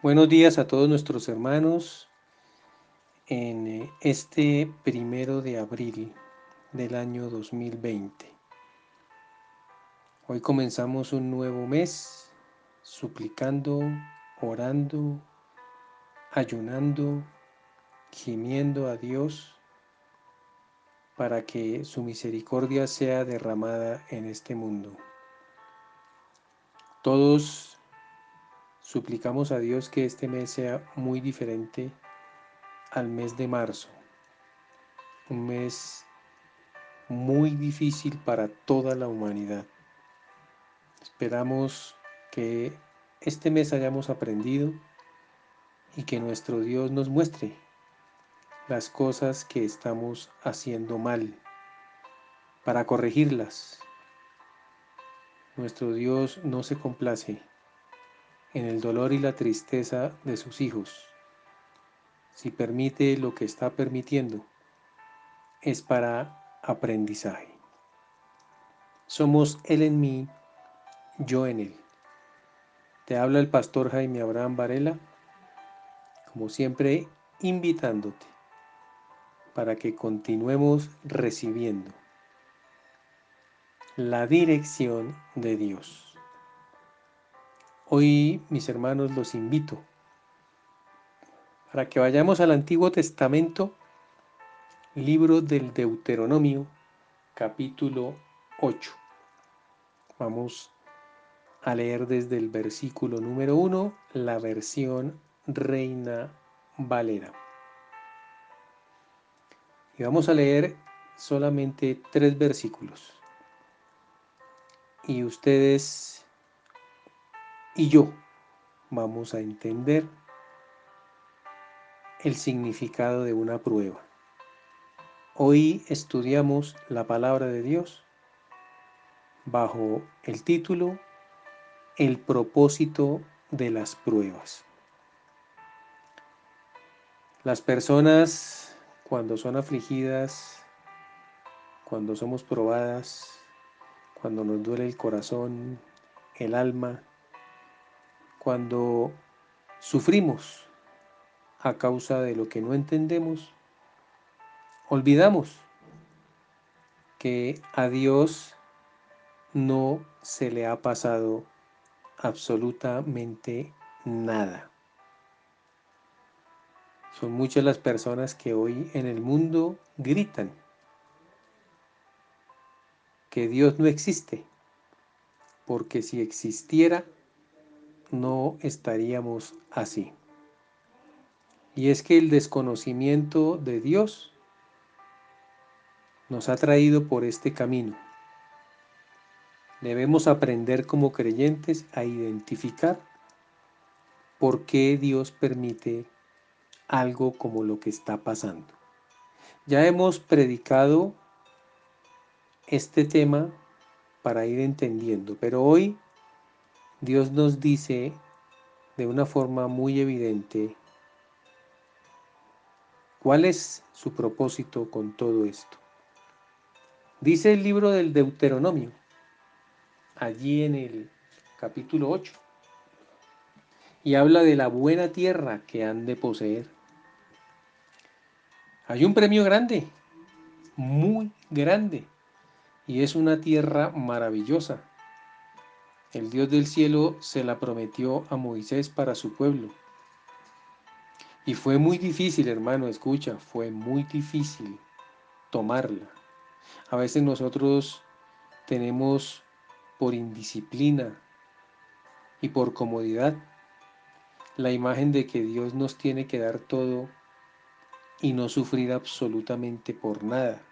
Buenos días a todos nuestros hermanos en eh, este primero de abril del año 2020. Hoy comenzamos un nuevo mes suplicando, orando, ayunando, gimiendo a Dios para que su misericordia sea derramada en este mundo. Todos Suplicamos a Dios que este mes sea muy diferente al mes de marzo, un mes muy difícil para toda la humanidad. Esperamos que este mes hayamos aprendido y que nuestro Dios nos muestre las cosas que estamos haciendo mal para corregirlas. Nuestro Dios no se complace en el dolor y la tristeza de sus hijos. Si permite lo que está permitiendo, es para aprendizaje. Somos Él en mí, yo en Él. Te habla el pastor Jaime Abraham Varela, como siempre, invitándote para que continuemos recibiendo la dirección de Dios. Hoy, mis hermanos, los invito para que vayamos al Antiguo Testamento, libro del Deuteronomio, capítulo 8. Vamos a leer desde el versículo número 1 la versión Reina Valera. Y vamos a leer solamente tres versículos. Y ustedes y yo vamos a entender el significado de una prueba. Hoy estudiamos la palabra de Dios bajo el título El propósito de las pruebas. Las personas cuando son afligidas, cuando somos probadas, cuando nos duele el corazón, el alma, cuando sufrimos a causa de lo que no entendemos, olvidamos que a Dios no se le ha pasado absolutamente nada. Son muchas las personas que hoy en el mundo gritan que Dios no existe, porque si existiera, no estaríamos así. Y es que el desconocimiento de Dios nos ha traído por este camino. Debemos aprender como creyentes a identificar por qué Dios permite algo como lo que está pasando. Ya hemos predicado este tema para ir entendiendo, pero hoy Dios nos dice de una forma muy evidente cuál es su propósito con todo esto. Dice el libro del Deuteronomio, allí en el capítulo 8, y habla de la buena tierra que han de poseer. Hay un premio grande, muy grande, y es una tierra maravillosa el Dios del cielo se la prometió a Moisés para su pueblo. Y fue muy difícil, hermano, escucha, fue muy difícil tomarla. A veces nosotros tenemos por indisciplina y por comodidad la imagen de que Dios nos tiene que dar todo y no sufrir absolutamente por nada.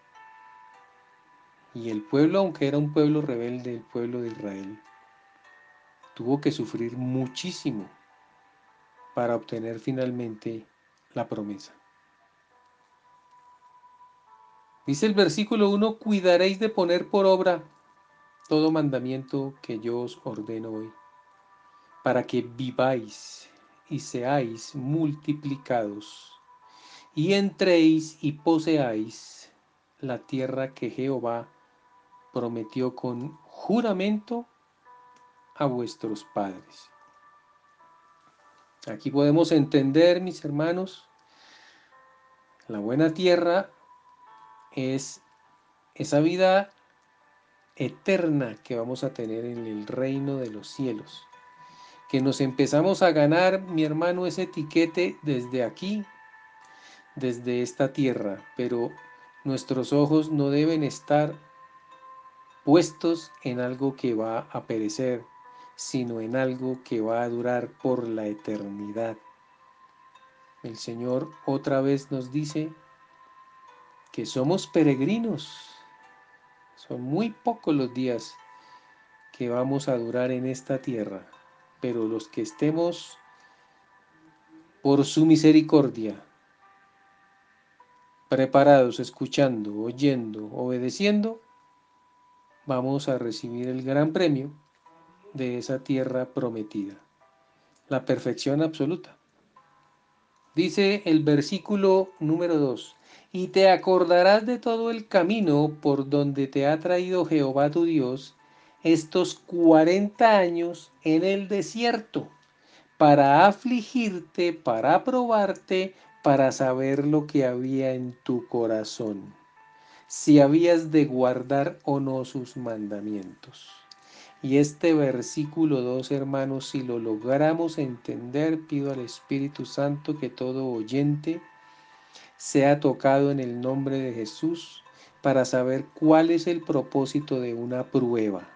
Y el pueblo, aunque era un pueblo rebelde, el pueblo de Israel, tuvo que sufrir muchísimo para obtener finalmente la promesa. Dice el versículo 1, cuidaréis de poner por obra todo mandamiento que yo os ordeno hoy, para que viváis y seáis multiplicados, y entréis y poseáis la tierra que Jehová prometió con juramento a vuestros padres. Aquí podemos entender, mis hermanos, la buena tierra es esa vida eterna que vamos a tener en el reino de los cielos. Que nos empezamos a ganar, mi hermano, ese etiquete desde aquí, desde esta tierra, pero nuestros ojos no deben estar puestos en algo que va a perecer, sino en algo que va a durar por la eternidad. El Señor otra vez nos dice que somos peregrinos. Son muy pocos los días que vamos a durar en esta tierra, pero los que estemos por su misericordia, preparados, escuchando, oyendo, obedeciendo, vamos a recibir el gran premio de esa tierra prometida, la perfección absoluta. Dice el versículo número 2, y te acordarás de todo el camino por donde te ha traído Jehová tu Dios estos cuarenta años en el desierto, para afligirte, para probarte, para saber lo que había en tu corazón si habías de guardar o no sus mandamientos. Y este versículo 2, hermanos, si lo logramos entender, pido al Espíritu Santo que todo oyente sea tocado en el nombre de Jesús para saber cuál es el propósito de una prueba.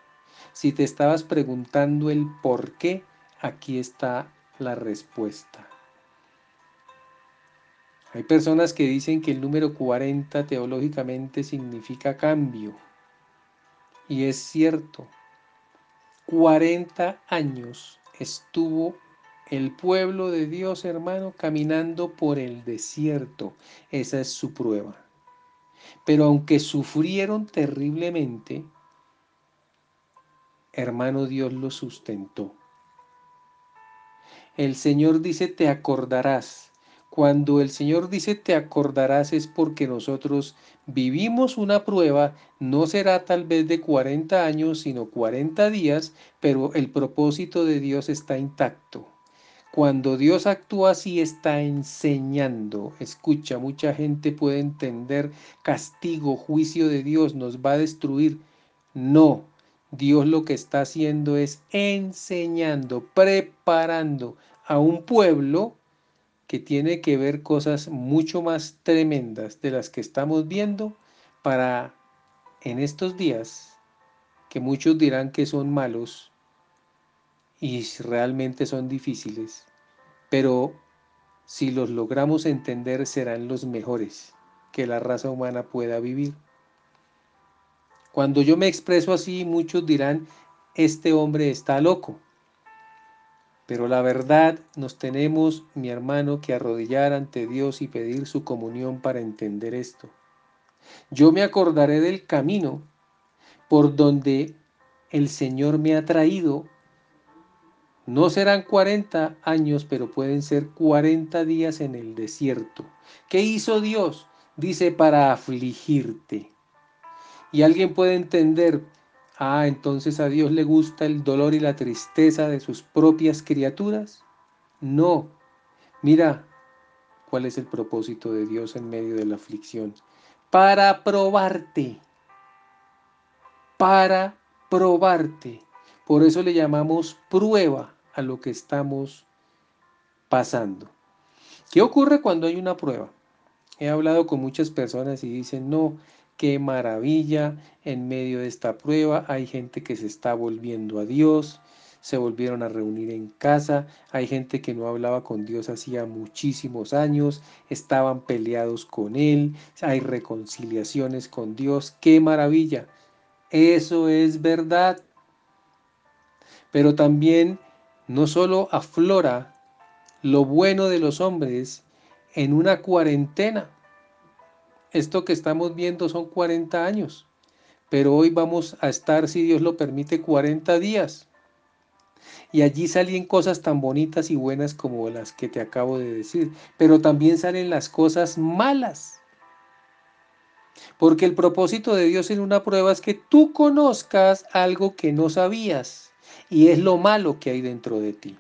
Si te estabas preguntando el por qué, aquí está la respuesta. Hay personas que dicen que el número 40 teológicamente significa cambio. Y es cierto. 40 años estuvo el pueblo de Dios, hermano, caminando por el desierto. Esa es su prueba. Pero aunque sufrieron terriblemente, hermano, Dios los sustentó. El Señor dice, te acordarás cuando el Señor dice te acordarás es porque nosotros vivimos una prueba, no será tal vez de 40 años, sino 40 días, pero el propósito de Dios está intacto. Cuando Dios actúa así está enseñando. Escucha, mucha gente puede entender castigo, juicio de Dios, nos va a destruir. No, Dios lo que está haciendo es enseñando, preparando a un pueblo que tiene que ver cosas mucho más tremendas de las que estamos viendo para en estos días, que muchos dirán que son malos y realmente son difíciles, pero si los logramos entender serán los mejores que la raza humana pueda vivir. Cuando yo me expreso así, muchos dirán, este hombre está loco. Pero la verdad nos tenemos, mi hermano, que arrodillar ante Dios y pedir su comunión para entender esto. Yo me acordaré del camino por donde el Señor me ha traído. No serán 40 años, pero pueden ser 40 días en el desierto. ¿Qué hizo Dios? Dice para afligirte. Y alguien puede entender, Ah, entonces a Dios le gusta el dolor y la tristeza de sus propias criaturas. No. Mira cuál es el propósito de Dios en medio de la aflicción. Para probarte. Para probarte. Por eso le llamamos prueba a lo que estamos pasando. ¿Qué ocurre cuando hay una prueba? He hablado con muchas personas y dicen, no, qué maravilla, en medio de esta prueba hay gente que se está volviendo a Dios, se volvieron a reunir en casa, hay gente que no hablaba con Dios hacía muchísimos años, estaban peleados con Él, hay reconciliaciones con Dios, qué maravilla, eso es verdad. Pero también no solo aflora lo bueno de los hombres en una cuarentena, esto que estamos viendo son 40 años, pero hoy vamos a estar, si Dios lo permite, 40 días. Y allí salen cosas tan bonitas y buenas como las que te acabo de decir, pero también salen las cosas malas. Porque el propósito de Dios en una prueba es que tú conozcas algo que no sabías y es lo malo que hay dentro de ti.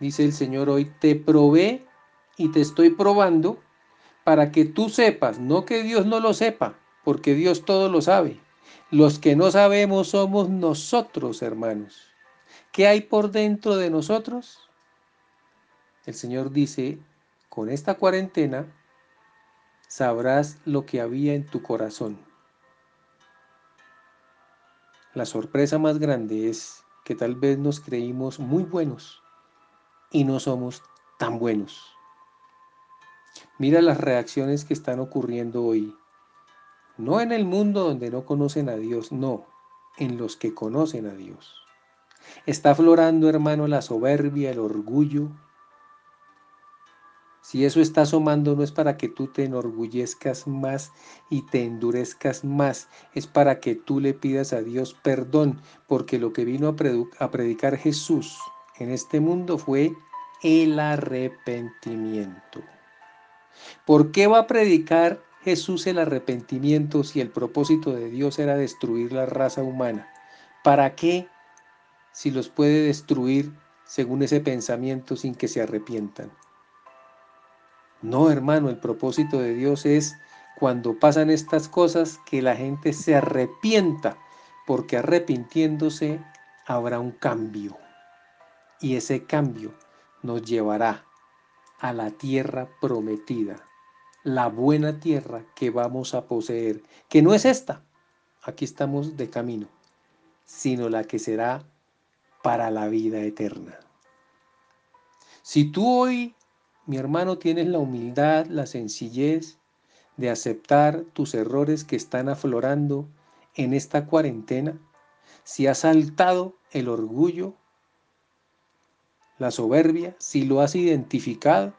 Dice el Señor hoy, te probé y te estoy probando para que tú sepas, no que Dios no lo sepa, porque Dios todo lo sabe. Los que no sabemos somos nosotros, hermanos. ¿Qué hay por dentro de nosotros? El Señor dice, con esta cuarentena sabrás lo que había en tu corazón. La sorpresa más grande es que tal vez nos creímos muy buenos y no somos tan buenos. Mira las reacciones que están ocurriendo hoy. No en el mundo donde no conocen a Dios, no, en los que conocen a Dios. Está aflorando, hermano, la soberbia, el orgullo. Si eso está asomando no es para que tú te enorgullezcas más y te endurezcas más, es para que tú le pidas a Dios perdón, porque lo que vino a, predicar Jesús en este mundo fue el arrepentimiento. ¿Por qué va a predicar Jesús el arrepentimiento si el propósito de Dios era destruir la raza humana? ¿Para qué si los puede destruir según ese pensamiento sin que se arrepientan? No, hermano, el propósito de Dios es cuando pasan estas cosas que la gente se arrepienta, porque arrepintiéndose habrá un cambio. Y ese cambio nos llevará a la tierra prometida, la buena tierra que vamos a poseer, que no es esta, aquí estamos de camino, sino la que será para la vida eterna. Si tú hoy, mi hermano, tienes la humildad, la sencillez de aceptar tus errores que están aflorando en esta cuarentena, si has saltado el orgullo, la soberbia, si lo has identificado.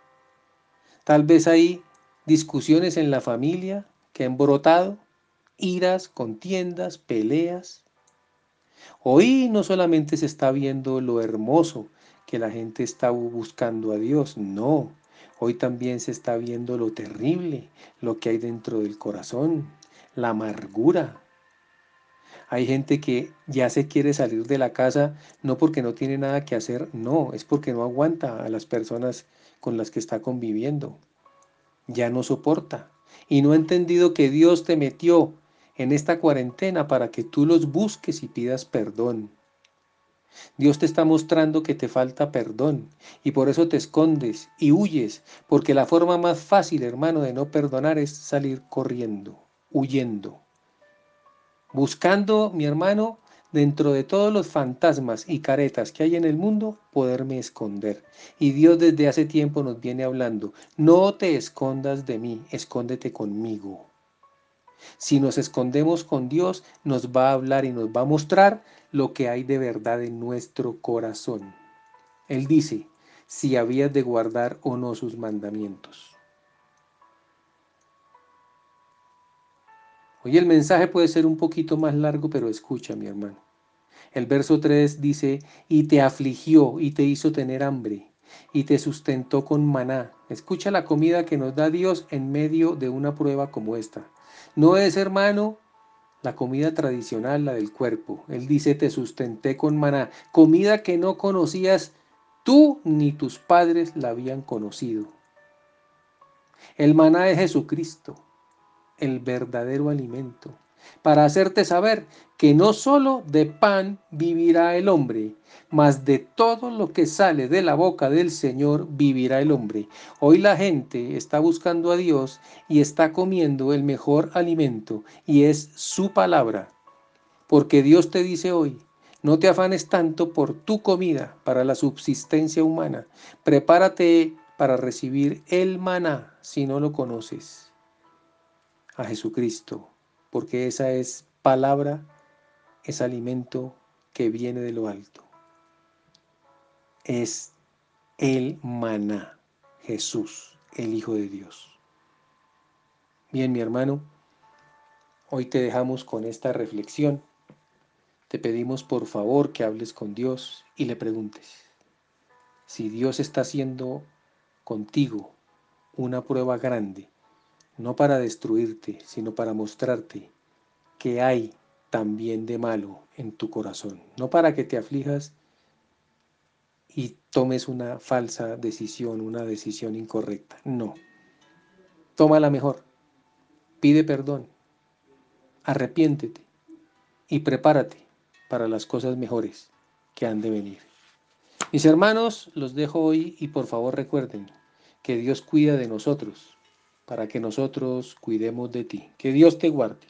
Tal vez hay discusiones en la familia que han brotado, iras, contiendas, peleas. Hoy no solamente se está viendo lo hermoso que la gente está buscando a Dios, no. Hoy también se está viendo lo terrible, lo que hay dentro del corazón, la amargura, hay gente que ya se quiere salir de la casa no porque no tiene nada que hacer, no, es porque no aguanta a las personas con las que está conviviendo. Ya no soporta. Y no ha entendido que Dios te metió en esta cuarentena para que tú los busques y pidas perdón. Dios te está mostrando que te falta perdón y por eso te escondes y huyes, porque la forma más fácil, hermano, de no perdonar es salir corriendo, huyendo buscando, mi hermano, dentro de todos los fantasmas y caretas que hay en el mundo, poderme esconder. Y Dios desde hace tiempo nos viene hablando, no te escondas de mí, escóndete conmigo. Si nos escondemos con Dios, nos va a hablar y nos va a mostrar lo que hay de verdad en nuestro corazón. Él dice, si habías de guardar o no sus mandamientos. Hoy el mensaje puede ser un poquito más largo, pero escucha, mi hermano. El verso 3 dice, y te afligió y te hizo tener hambre y te sustentó con maná. Escucha la comida que nos da Dios en medio de una prueba como esta. No es, hermano, la comida tradicional, la del cuerpo. Él dice, te sustenté con maná, comida que no conocías tú ni tus padres la habían conocido. El maná es Jesucristo el verdadero alimento, para hacerte saber que no solo de pan vivirá el hombre, mas de todo lo que sale de la boca del Señor vivirá el hombre. Hoy la gente está buscando a Dios y está comiendo el mejor alimento y es su palabra. Porque Dios te dice hoy, no te afanes tanto por tu comida para la subsistencia humana. Prepárate para recibir el maná si no lo conoces a Jesucristo, porque esa es palabra, es alimento que viene de lo alto. Es el maná, Jesús, el Hijo de Dios. Bien, mi hermano, hoy te dejamos con esta reflexión. Te pedimos por favor que hables con Dios y le preguntes si Dios está haciendo contigo una prueba grande no para destruirte, sino para mostrarte que hay también de malo en tu corazón, no para que te aflijas y tomes una falsa decisión, una decisión incorrecta. No. Toma la mejor. Pide perdón. Arrepiéntete y prepárate para las cosas mejores que han de venir. Mis hermanos, los dejo hoy y por favor recuerden que Dios cuida de nosotros para que nosotros cuidemos de ti. Que Dios te guarde.